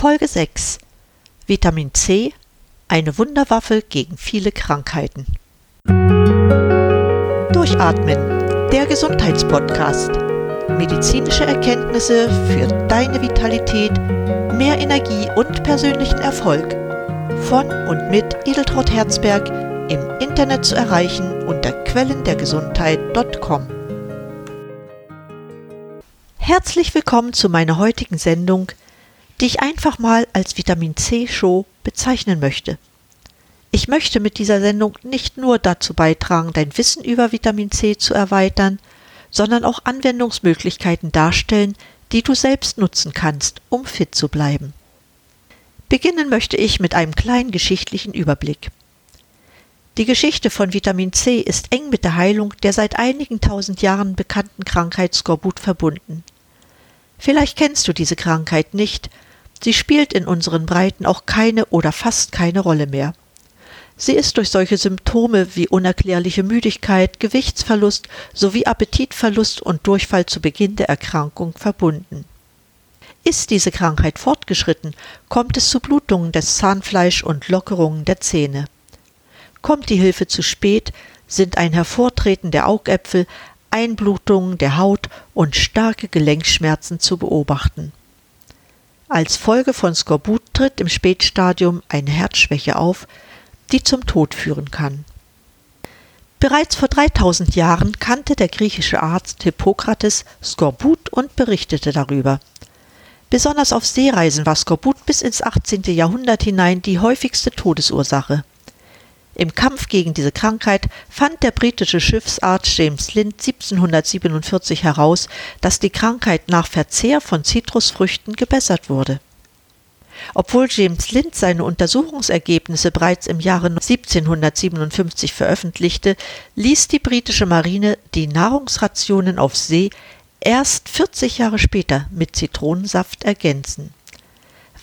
Folge 6 Vitamin C, eine Wunderwaffe gegen viele Krankheiten. Durchatmen, der Gesundheitspodcast. Medizinische Erkenntnisse für deine Vitalität, mehr Energie und persönlichen Erfolg. Von und mit Edeltraut Herzberg im Internet zu erreichen unter quellendergesundheit.com. Herzlich willkommen zu meiner heutigen Sendung die ich einfach mal als Vitamin C Show bezeichnen möchte. Ich möchte mit dieser Sendung nicht nur dazu beitragen, dein Wissen über Vitamin C zu erweitern, sondern auch Anwendungsmöglichkeiten darstellen, die du selbst nutzen kannst, um fit zu bleiben. Beginnen möchte ich mit einem kleinen geschichtlichen Überblick. Die Geschichte von Vitamin C ist eng mit der Heilung der seit einigen tausend Jahren bekannten Krankheit Skorbut verbunden. Vielleicht kennst du diese Krankheit nicht, Sie spielt in unseren Breiten auch keine oder fast keine Rolle mehr. Sie ist durch solche Symptome wie unerklärliche Müdigkeit, Gewichtsverlust sowie Appetitverlust und Durchfall zu Beginn der Erkrankung verbunden. Ist diese Krankheit fortgeschritten, kommt es zu Blutungen des Zahnfleisch und Lockerungen der Zähne. Kommt die Hilfe zu spät, sind ein Hervortreten der Augäpfel, Einblutungen der Haut und starke Gelenkschmerzen zu beobachten. Als Folge von Skorbut tritt im Spätstadium eine Herzschwäche auf, die zum Tod führen kann. Bereits vor 3000 Jahren kannte der griechische Arzt Hippokrates Skorbut und berichtete darüber. Besonders auf Seereisen war Skorbut bis ins 18. Jahrhundert hinein die häufigste Todesursache. Im Kampf gegen diese Krankheit fand der britische Schiffsarzt James Lind 1747 heraus, dass die Krankheit nach Verzehr von Zitrusfrüchten gebessert wurde. Obwohl James Lind seine Untersuchungsergebnisse bereits im Jahre 1757 veröffentlichte, ließ die britische Marine die Nahrungsrationen auf See erst 40 Jahre später mit Zitronensaft ergänzen.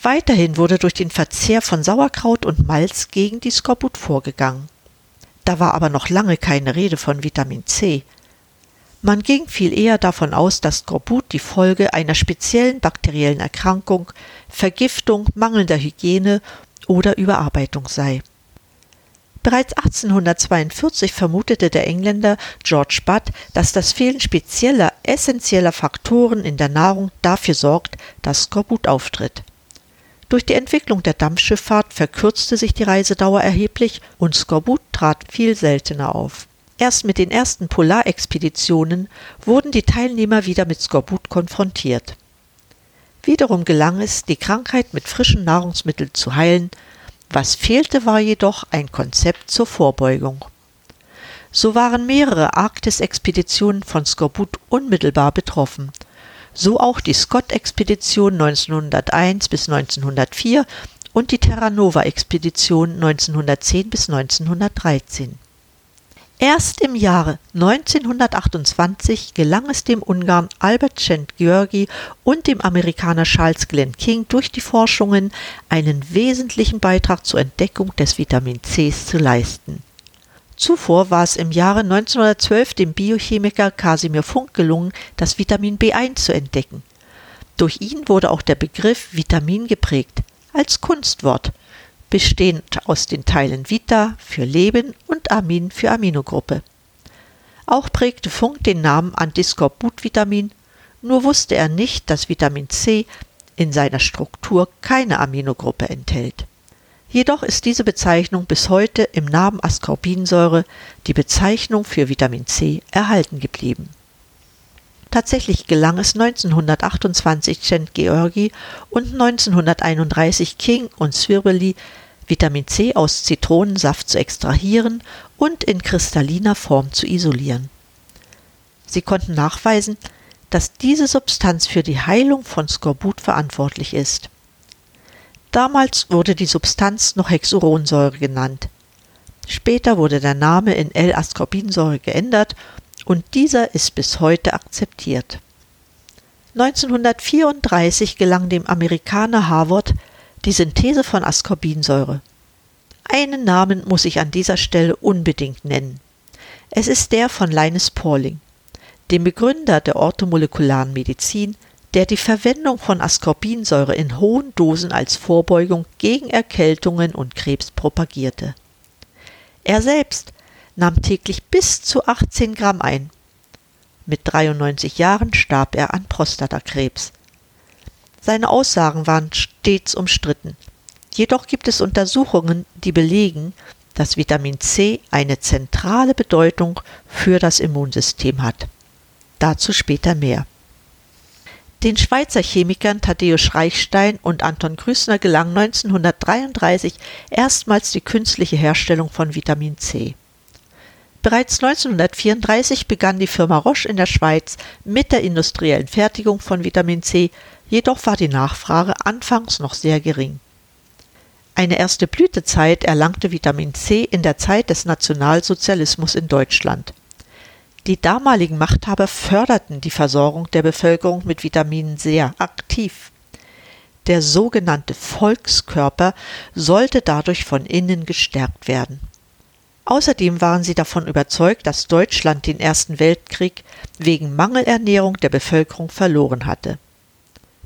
Weiterhin wurde durch den Verzehr von Sauerkraut und Malz gegen die Skorbut vorgegangen. Da war aber noch lange keine Rede von Vitamin C. Man ging viel eher davon aus, dass Skorbut die Folge einer speziellen bakteriellen Erkrankung, Vergiftung, mangelnder Hygiene oder Überarbeitung sei. Bereits 1842 vermutete der Engländer George Budd, dass das Fehlen spezieller, essentieller Faktoren in der Nahrung dafür sorgt, dass Skorbut auftritt. Durch die Entwicklung der Dampfschifffahrt verkürzte sich die Reisedauer erheblich und Skorbut trat viel seltener auf. Erst mit den ersten Polarexpeditionen wurden die Teilnehmer wieder mit Skorbut konfrontiert. Wiederum gelang es, die Krankheit mit frischen Nahrungsmitteln zu heilen, was fehlte war jedoch ein Konzept zur Vorbeugung. So waren mehrere Arktisexpeditionen von Skorbut unmittelbar betroffen – so auch die Scott-Expedition 1901 bis 1904 und die Terra Nova-Expedition 1910 bis 1913. Erst im Jahre 1928 gelang es dem Ungarn Albert Szent-Györgyi und dem Amerikaner Charles Glenn King durch die Forschungen einen wesentlichen Beitrag zur Entdeckung des Vitamin Cs zu leisten Zuvor war es im Jahre 1912 dem Biochemiker Casimir Funk gelungen, das Vitamin B1 zu entdecken. Durch ihn wurde auch der Begriff Vitamin geprägt, als Kunstwort, bestehend aus den Teilen Vita für Leben und Amin für Aminogruppe. Auch prägte Funk den Namen Antiscorbut-Vitamin, nur wusste er nicht, dass Vitamin C in seiner Struktur keine Aminogruppe enthält. Jedoch ist diese Bezeichnung bis heute im Namen Ascorbinsäure, die Bezeichnung für Vitamin C, erhalten geblieben. Tatsächlich gelang es 1928 Cent Georgi und 1931 King und Swirbeli, Vitamin C aus Zitronensaft zu extrahieren und in kristalliner Form zu isolieren. Sie konnten nachweisen, dass diese Substanz für die Heilung von Skorbut verantwortlich ist. Damals wurde die Substanz noch Hexuronsäure genannt. Später wurde der Name in L-Ascorbinsäure geändert und dieser ist bis heute akzeptiert. 1934 gelang dem Amerikaner Harvard die Synthese von Ascorbinsäure. Einen Namen muss ich an dieser Stelle unbedingt nennen. Es ist der von Linus Pauling, dem Begründer der orthomolekularen Medizin, der die Verwendung von Ascorbinsäure in hohen Dosen als Vorbeugung gegen Erkältungen und Krebs propagierte. Er selbst nahm täglich bis zu 18 Gramm ein. Mit 93 Jahren starb er an Prostatakrebs. Seine Aussagen waren stets umstritten. Jedoch gibt es Untersuchungen, die belegen, dass Vitamin C eine zentrale Bedeutung für das Immunsystem hat. Dazu später mehr. Den Schweizer Chemikern Thaddäus Reichstein und Anton Grüßner gelang 1933 erstmals die künstliche Herstellung von Vitamin C. Bereits 1934 begann die Firma Roche in der Schweiz mit der industriellen Fertigung von Vitamin C, jedoch war die Nachfrage anfangs noch sehr gering. Eine erste Blütezeit erlangte Vitamin C in der Zeit des Nationalsozialismus in Deutschland. Die damaligen Machthaber förderten die Versorgung der Bevölkerung mit Vitaminen sehr aktiv. Der sogenannte Volkskörper sollte dadurch von innen gestärkt werden. Außerdem waren sie davon überzeugt, dass Deutschland den Ersten Weltkrieg wegen Mangelernährung der Bevölkerung verloren hatte.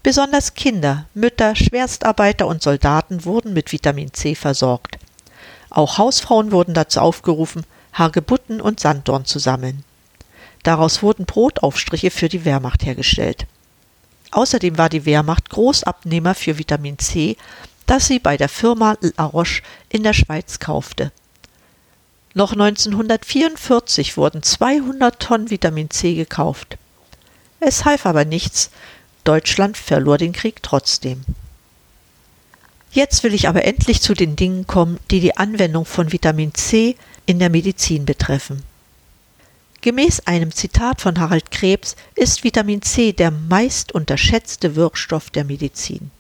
Besonders Kinder, Mütter, Schwerstarbeiter und Soldaten wurden mit Vitamin C versorgt. Auch Hausfrauen wurden dazu aufgerufen, Hagebutten und Sanddorn zu sammeln. Daraus wurden Brotaufstriche für die Wehrmacht hergestellt. Außerdem war die Wehrmacht Großabnehmer für Vitamin C, das sie bei der Firma La Roche in der Schweiz kaufte. Noch 1944 wurden 200 Tonnen Vitamin C gekauft. Es half aber nichts, Deutschland verlor den Krieg trotzdem. Jetzt will ich aber endlich zu den Dingen kommen, die die Anwendung von Vitamin C in der Medizin betreffen. Gemäß einem Zitat von Harald Krebs ist Vitamin C der meist unterschätzte Wirkstoff der Medizin.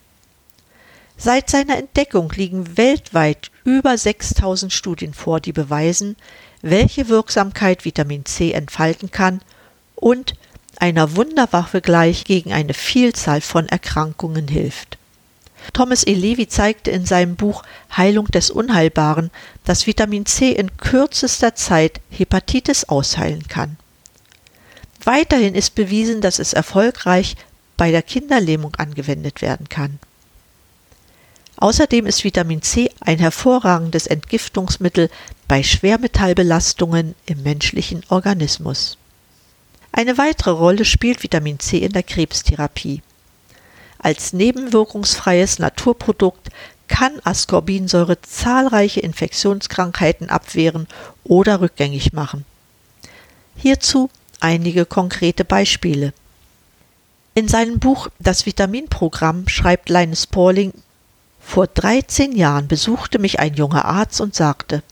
Seit seiner Entdeckung liegen weltweit über 6000 Studien vor, die beweisen, welche Wirksamkeit Vitamin C entfalten kann und einer Wunderwaffe gleich gegen eine Vielzahl von Erkrankungen hilft. Thomas E. Levy zeigte in seinem Buch Heilung des Unheilbaren, dass Vitamin C in kürzester Zeit Hepatitis ausheilen kann. Weiterhin ist bewiesen, dass es erfolgreich bei der Kinderlähmung angewendet werden kann. Außerdem ist Vitamin C ein hervorragendes Entgiftungsmittel bei Schwermetallbelastungen im menschlichen Organismus. Eine weitere Rolle spielt Vitamin C in der Krebstherapie. Als nebenwirkungsfreies Naturprodukt kann Ascorbinsäure zahlreiche Infektionskrankheiten abwehren oder rückgängig machen. Hierzu einige konkrete Beispiele. In seinem Buch Das Vitaminprogramm schreibt Linus Pauling, vor 13 Jahren besuchte mich ein junger Arzt und sagte,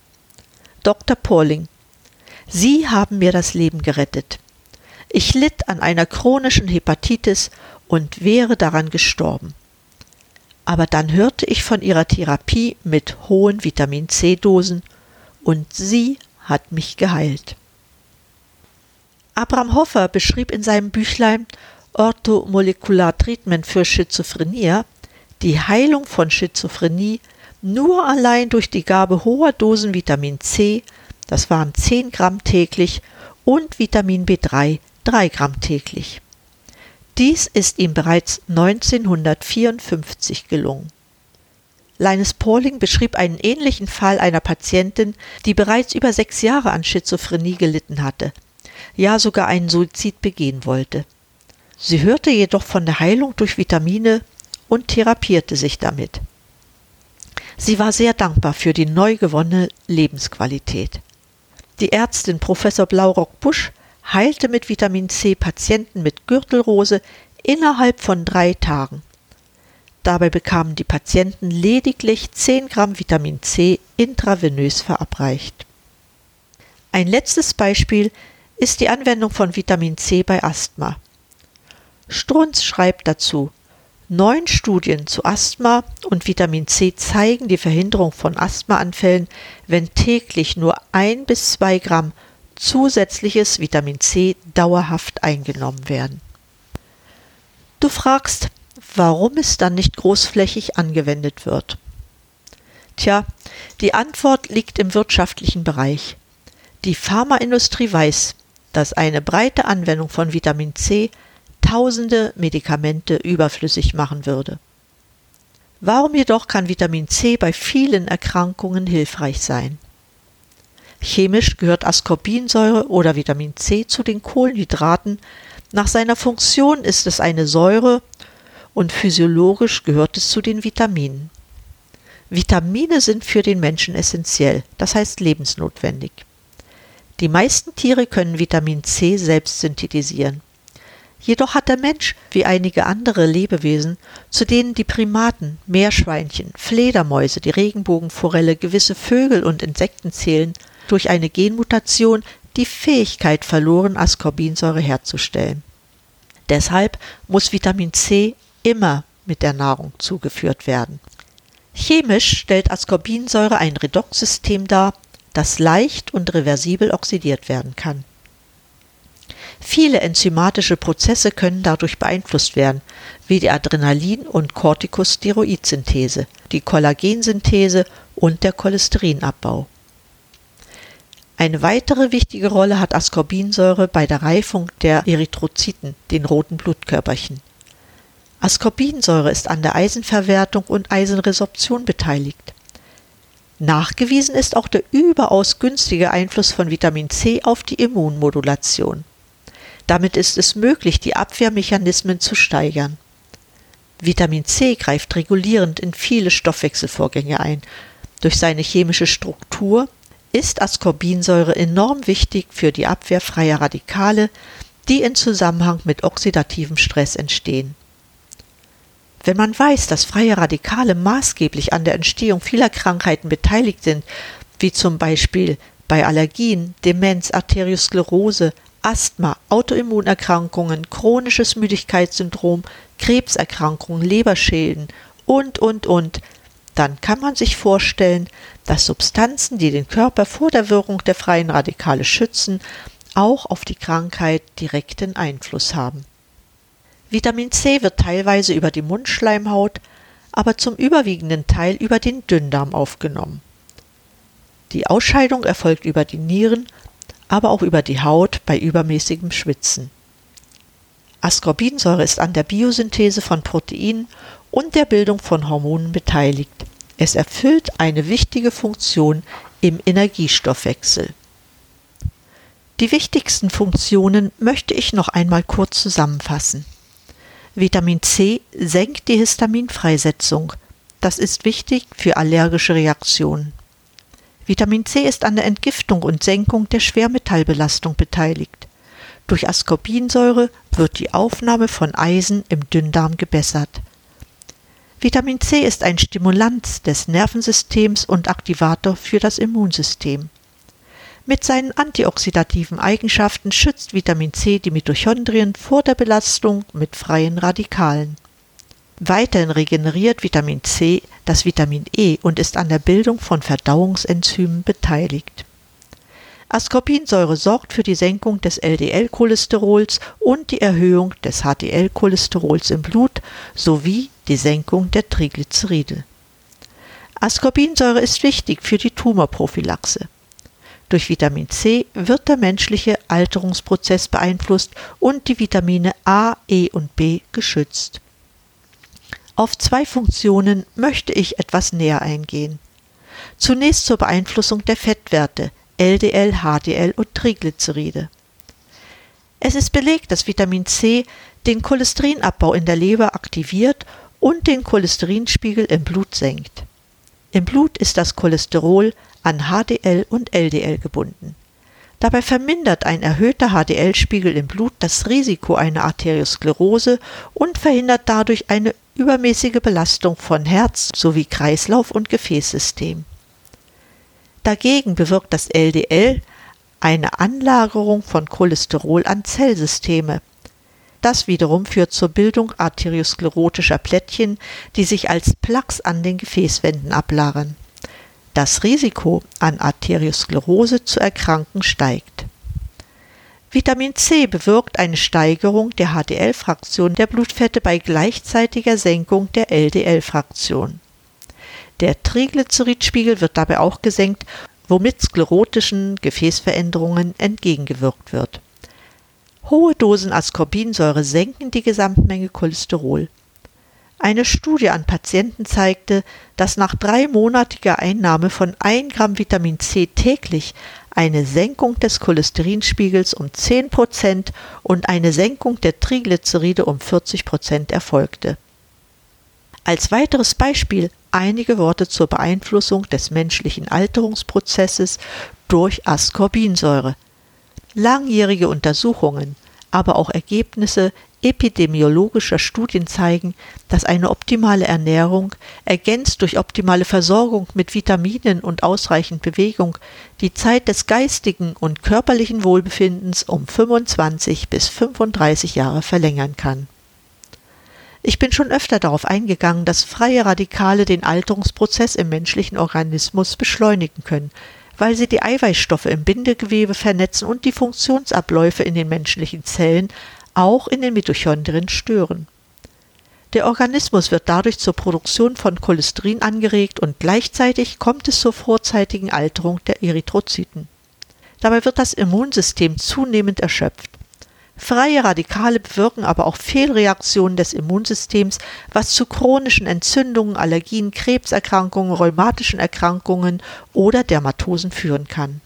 Dr. Pauling, Sie haben mir das Leben gerettet. Ich litt an einer chronischen Hepatitis und wäre daran gestorben. Aber dann hörte ich von ihrer Therapie mit hohen Vitamin C-Dosen und sie hat mich geheilt. Abraham Hoffer beschrieb in seinem Büchlein Orthomolecular Treatment für Schizophrenie die Heilung von Schizophrenie nur allein durch die Gabe hoher Dosen Vitamin C, das waren 10 Gramm täglich, und Vitamin B3, 3 Gramm täglich. Dies ist ihm bereits 1954 gelungen. Linus Pauling beschrieb einen ähnlichen Fall einer Patientin, die bereits über sechs Jahre an Schizophrenie gelitten hatte, ja sogar einen Suizid begehen wollte. Sie hörte jedoch von der Heilung durch Vitamine und therapierte sich damit. Sie war sehr dankbar für die neu gewonnene Lebensqualität. Die Ärztin Professor Blaurock Busch heilte mit Vitamin C Patienten mit Gürtelrose innerhalb von drei Tagen. Dabei bekamen die Patienten lediglich 10 Gramm Vitamin C intravenös verabreicht. Ein letztes Beispiel ist die Anwendung von Vitamin C bei Asthma. Strunz schreibt dazu, Neun Studien zu Asthma und Vitamin C zeigen die Verhinderung von Asthmaanfällen, wenn täglich nur ein bis zwei Gramm zusätzliches Vitamin C dauerhaft eingenommen werden. Du fragst, warum es dann nicht großflächig angewendet wird. Tja, die Antwort liegt im wirtschaftlichen Bereich. Die Pharmaindustrie weiß, dass eine breite Anwendung von Vitamin C tausende Medikamente überflüssig machen würde. Warum jedoch kann Vitamin C bei vielen Erkrankungen hilfreich sein? Chemisch gehört Ascorbinsäure oder Vitamin C zu den Kohlenhydraten. Nach seiner Funktion ist es eine Säure und physiologisch gehört es zu den Vitaminen. Vitamine sind für den Menschen essentiell, das heißt lebensnotwendig. Die meisten Tiere können Vitamin C selbst synthetisieren. Jedoch hat der Mensch, wie einige andere Lebewesen, zu denen die Primaten, Meerschweinchen, Fledermäuse, die Regenbogenforelle, gewisse Vögel und Insekten zählen, durch eine Genmutation die Fähigkeit verloren, Ascorbinsäure herzustellen. Deshalb muss Vitamin C immer mit der Nahrung zugeführt werden. Chemisch stellt Ascorbinsäure ein Redoxsystem dar, das leicht und reversibel oxidiert werden kann. Viele enzymatische Prozesse können dadurch beeinflusst werden, wie die Adrenalin- und Corticosteroidsynthese, die Kollagensynthese und der Cholesterinabbau. Eine weitere wichtige Rolle hat Ascorbinsäure bei der Reifung der Erythrozyten, den roten Blutkörperchen. Ascorbinsäure ist an der Eisenverwertung und Eisenresorption beteiligt. Nachgewiesen ist auch der überaus günstige Einfluss von Vitamin C auf die Immunmodulation. Damit ist es möglich, die Abwehrmechanismen zu steigern. Vitamin C greift regulierend in viele Stoffwechselvorgänge ein. Durch seine chemische Struktur ist Ascorbinsäure enorm wichtig für die Abwehr freier Radikale, die in Zusammenhang mit oxidativem Stress entstehen. Wenn man weiß, dass freie Radikale maßgeblich an der Entstehung vieler Krankheiten beteiligt sind, wie zum Beispiel bei Allergien, Demenz, Arteriosklerose, Asthma, Autoimmunerkrankungen, chronisches Müdigkeitssyndrom, Krebserkrankungen, Leberschäden und, und, und, dann kann man sich vorstellen, dass Substanzen, die den Körper vor der Wirkung der freien Radikale schützen, auch auf die Krankheit direkten Einfluss haben. Vitamin C wird teilweise über die Mundschleimhaut, aber zum überwiegenden Teil über den Dünndarm aufgenommen. Die Ausscheidung erfolgt über die Nieren, aber auch über die Haut bei übermäßigem Schwitzen. Ascorbinsäure ist an der Biosynthese von Proteinen und der Bildung von Hormonen beteiligt. Es erfüllt eine wichtige Funktion im Energiestoffwechsel. Die wichtigsten Funktionen möchte ich noch einmal kurz zusammenfassen. Vitamin C senkt die Histaminfreisetzung. Das ist wichtig für allergische Reaktionen. Vitamin C ist an der Entgiftung und Senkung der Schwermetallbelastung beteiligt. Durch Ascorbinsäure wird die Aufnahme von Eisen im Dünndarm gebessert. Vitamin C ist ein Stimulant des Nervensystems und Aktivator für das Immunsystem. Mit seinen antioxidativen Eigenschaften schützt Vitamin C die Mitochondrien vor der Belastung mit freien Radikalen. Weiterhin regeneriert Vitamin C das Vitamin E und ist an der Bildung von Verdauungsenzymen beteiligt. Ascorbinsäure sorgt für die Senkung des LDL-Cholesterols und die Erhöhung des HDL-Cholesterols im Blut sowie die Senkung der Triglyceride. Ascorbinsäure ist wichtig für die Tumorprophylaxe. Durch Vitamin C wird der menschliche Alterungsprozess beeinflusst und die Vitamine A, E und B geschützt. Auf zwei Funktionen möchte ich etwas näher eingehen. Zunächst zur Beeinflussung der Fettwerte, LDL, HDL und Triglyceride. Es ist belegt, dass Vitamin C den Cholesterinabbau in der Leber aktiviert und den Cholesterinspiegel im Blut senkt. Im Blut ist das Cholesterol an HDL und LDL gebunden. Dabei vermindert ein erhöhter HDL-Spiegel im Blut das Risiko einer Arteriosklerose und verhindert dadurch eine übermäßige Belastung von Herz sowie Kreislauf und Gefäßsystem. Dagegen bewirkt das LDL eine Anlagerung von Cholesterol an Zellsysteme. Das wiederum führt zur Bildung arteriosklerotischer Plättchen, die sich als Plaques an den Gefäßwänden ablagern. Das Risiko, an Arteriosklerose zu erkranken, steigt. Vitamin C bewirkt eine Steigerung der HDL-Fraktion der Blutfette bei gleichzeitiger Senkung der LDL-Fraktion. Der Triglyceridspiegel wird dabei auch gesenkt, womit sklerotischen Gefäßveränderungen entgegengewirkt wird. Hohe Dosen Ascorbinsäure senken die Gesamtmenge Cholesterol. Eine Studie an Patienten zeigte, dass nach dreimonatiger Einnahme von 1 Gramm Vitamin C täglich eine Senkung des Cholesterinspiegels um 10 Prozent und eine Senkung der Triglyceride um 40 Prozent erfolgte. Als weiteres Beispiel einige Worte zur Beeinflussung des menschlichen Alterungsprozesses durch Ascorbinsäure. Langjährige Untersuchungen, aber auch Ergebnisse epidemiologischer Studien zeigen, dass eine optimale Ernährung, ergänzt durch optimale Versorgung mit Vitaminen und ausreichend Bewegung, die Zeit des geistigen und körperlichen Wohlbefindens um 25 bis 35 Jahre verlängern kann. Ich bin schon öfter darauf eingegangen, dass freie Radikale den Alterungsprozess im menschlichen Organismus beschleunigen können, weil sie die Eiweißstoffe im Bindegewebe vernetzen und die Funktionsabläufe in den menschlichen Zellen auch in den Mitochondrien stören. Der Organismus wird dadurch zur Produktion von Cholesterin angeregt und gleichzeitig kommt es zur vorzeitigen Alterung der Erythrozyten. Dabei wird das Immunsystem zunehmend erschöpft. Freie Radikale bewirken aber auch Fehlreaktionen des Immunsystems, was zu chronischen Entzündungen, Allergien, Krebserkrankungen, rheumatischen Erkrankungen oder Dermatosen führen kann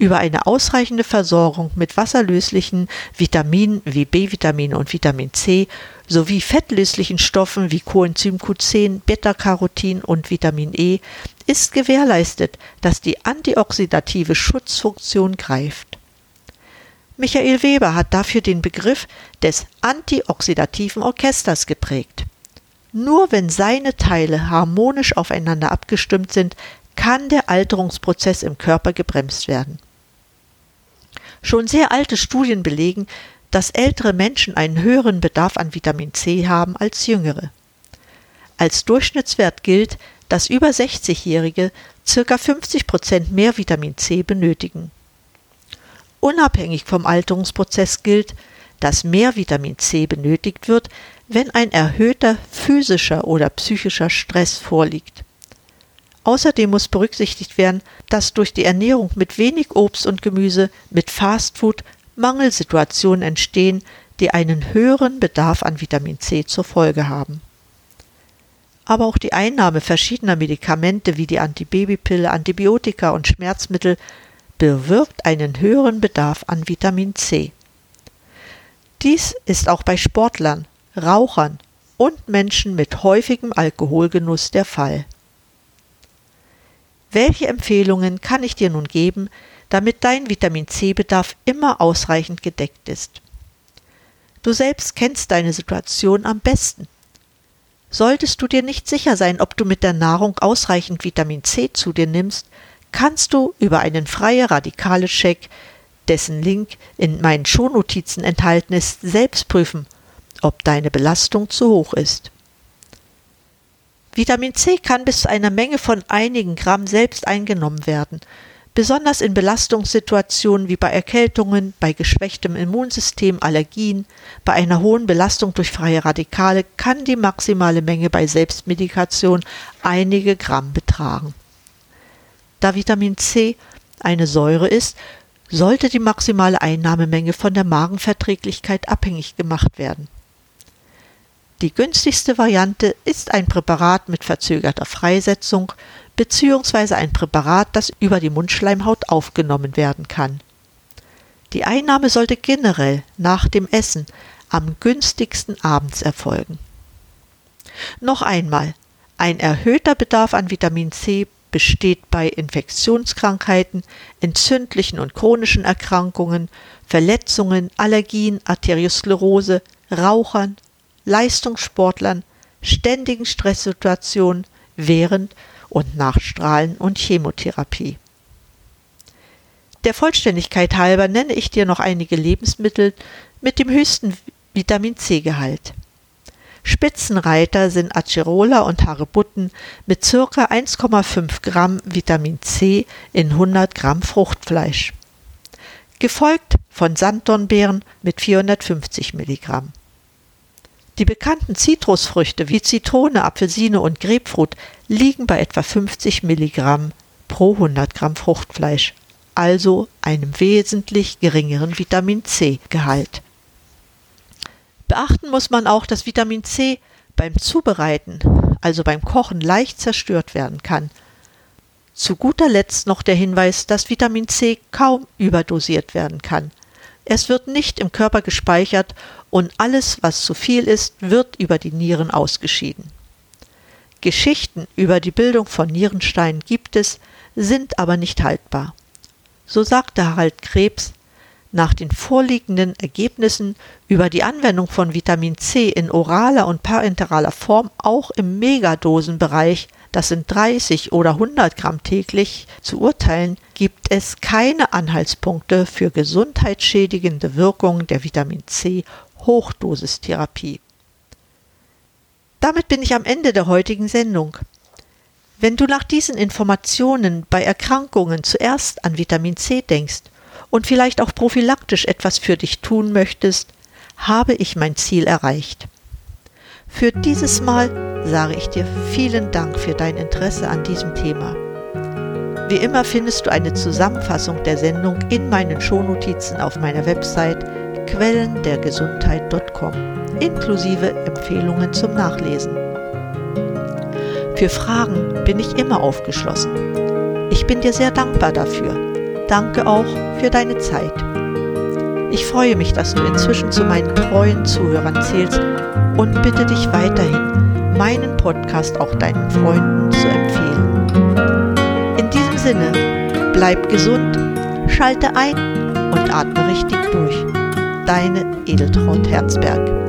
über eine ausreichende Versorgung mit wasserlöslichen Vitaminen wie B-Vitamine und Vitamin C sowie fettlöslichen Stoffen wie Coenzym Q10, Beta-Carotin und Vitamin E ist gewährleistet, dass die antioxidative Schutzfunktion greift. Michael Weber hat dafür den Begriff des antioxidativen Orchesters geprägt. Nur wenn seine Teile harmonisch aufeinander abgestimmt sind, kann der Alterungsprozess im Körper gebremst werden. Schon sehr alte Studien belegen, dass ältere Menschen einen höheren Bedarf an Vitamin C haben als jüngere. Als Durchschnittswert gilt, dass über 60-Jährige ca. 50 Prozent mehr Vitamin C benötigen. Unabhängig vom Alterungsprozess gilt, dass mehr Vitamin C benötigt wird, wenn ein erhöhter physischer oder psychischer Stress vorliegt. Außerdem muss berücksichtigt werden, dass durch die Ernährung mit wenig Obst und Gemüse, mit Fastfood Mangelsituationen entstehen, die einen höheren Bedarf an Vitamin C zur Folge haben. Aber auch die Einnahme verschiedener Medikamente wie die Antibabypille, Antibiotika und Schmerzmittel bewirkt einen höheren Bedarf an Vitamin C. Dies ist auch bei Sportlern, Rauchern und Menschen mit häufigem Alkoholgenuss der Fall. Welche Empfehlungen kann ich dir nun geben, damit dein Vitamin C-Bedarf immer ausreichend gedeckt ist? Du selbst kennst deine Situation am besten. Solltest du dir nicht sicher sein, ob du mit der Nahrung ausreichend Vitamin C zu dir nimmst, kannst du über einen freie radikale Check, dessen Link in meinen Shownotizen enthalten ist, selbst prüfen, ob deine Belastung zu hoch ist. Vitamin C kann bis zu einer Menge von einigen Gramm selbst eingenommen werden. Besonders in Belastungssituationen wie bei Erkältungen, bei geschwächtem Immunsystem, Allergien, bei einer hohen Belastung durch freie Radikale kann die maximale Menge bei Selbstmedikation einige Gramm betragen. Da Vitamin C eine Säure ist, sollte die maximale Einnahmemenge von der Magenverträglichkeit abhängig gemacht werden. Die günstigste Variante ist ein Präparat mit verzögerter Freisetzung bzw. ein Präparat, das über die Mundschleimhaut aufgenommen werden kann. Die Einnahme sollte generell nach dem Essen am günstigsten abends erfolgen. Noch einmal, ein erhöhter Bedarf an Vitamin C besteht bei Infektionskrankheiten, entzündlichen und chronischen Erkrankungen, Verletzungen, Allergien, Arteriosklerose, Rauchern, Leistungssportlern, ständigen Stresssituationen während und nach Strahlen- und Chemotherapie. Der Vollständigkeit halber nenne ich dir noch einige Lebensmittel mit dem höchsten Vitamin C-Gehalt. Spitzenreiter sind Acerola und Harebutten mit ca. 1,5 Gramm Vitamin C in 100 Gramm Fruchtfleisch. Gefolgt von Sanddornbeeren mit 450 Milligramm. Die bekannten Zitrusfrüchte wie Zitrone, Apfelsine und Grapefruit liegen bei etwa 50 Milligramm pro 100 Gramm Fruchtfleisch. also einem wesentlich geringeren Vitamin C-Gehalt. Beachten muss man auch, dass Vitamin C beim Zubereiten, also beim Kochen, leicht zerstört werden kann. Zu guter Letzt noch der Hinweis, dass Vitamin C kaum überdosiert werden kann. Es wird nicht im Körper gespeichert und alles, was zu viel ist, wird über die Nieren ausgeschieden. Geschichten über die Bildung von Nierensteinen gibt es, sind aber nicht haltbar. So sagte Harald Krebs, nach den vorliegenden Ergebnissen über die Anwendung von Vitamin C in oraler und parenteraler Form auch im Megadosenbereich, das sind 30 oder 100 Gramm täglich, zu urteilen, gibt es keine Anhaltspunkte für gesundheitsschädigende Wirkungen der Vitamin C Hochdosistherapie. Damit bin ich am Ende der heutigen Sendung. Wenn du nach diesen Informationen bei Erkrankungen zuerst an Vitamin C denkst und vielleicht auch prophylaktisch etwas für dich tun möchtest, habe ich mein Ziel erreicht. Für dieses Mal sage ich dir vielen Dank für dein Interesse an diesem Thema. Wie immer findest du eine Zusammenfassung der Sendung in meinen Shownotizen auf meiner Website quellendergesundheit.com inklusive Empfehlungen zum Nachlesen. Für Fragen bin ich immer aufgeschlossen. Ich bin dir sehr dankbar dafür. Danke auch für deine Zeit. Ich freue mich, dass du inzwischen zu meinen treuen Zuhörern zählst und bitte dich weiterhin, meinen Podcast auch deinen Freunden zu empfehlen. In diesem Sinne, bleib gesund, schalte ein und atme richtig durch. Deine Edeltraut Herzberg.